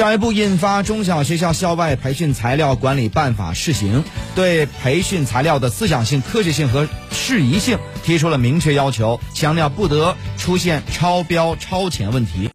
教育部印发中小学校校外培训材料管理办法试行。对培训材料的思想性科学性和适宜性提出了明确要求强调不得出现超标超前问题。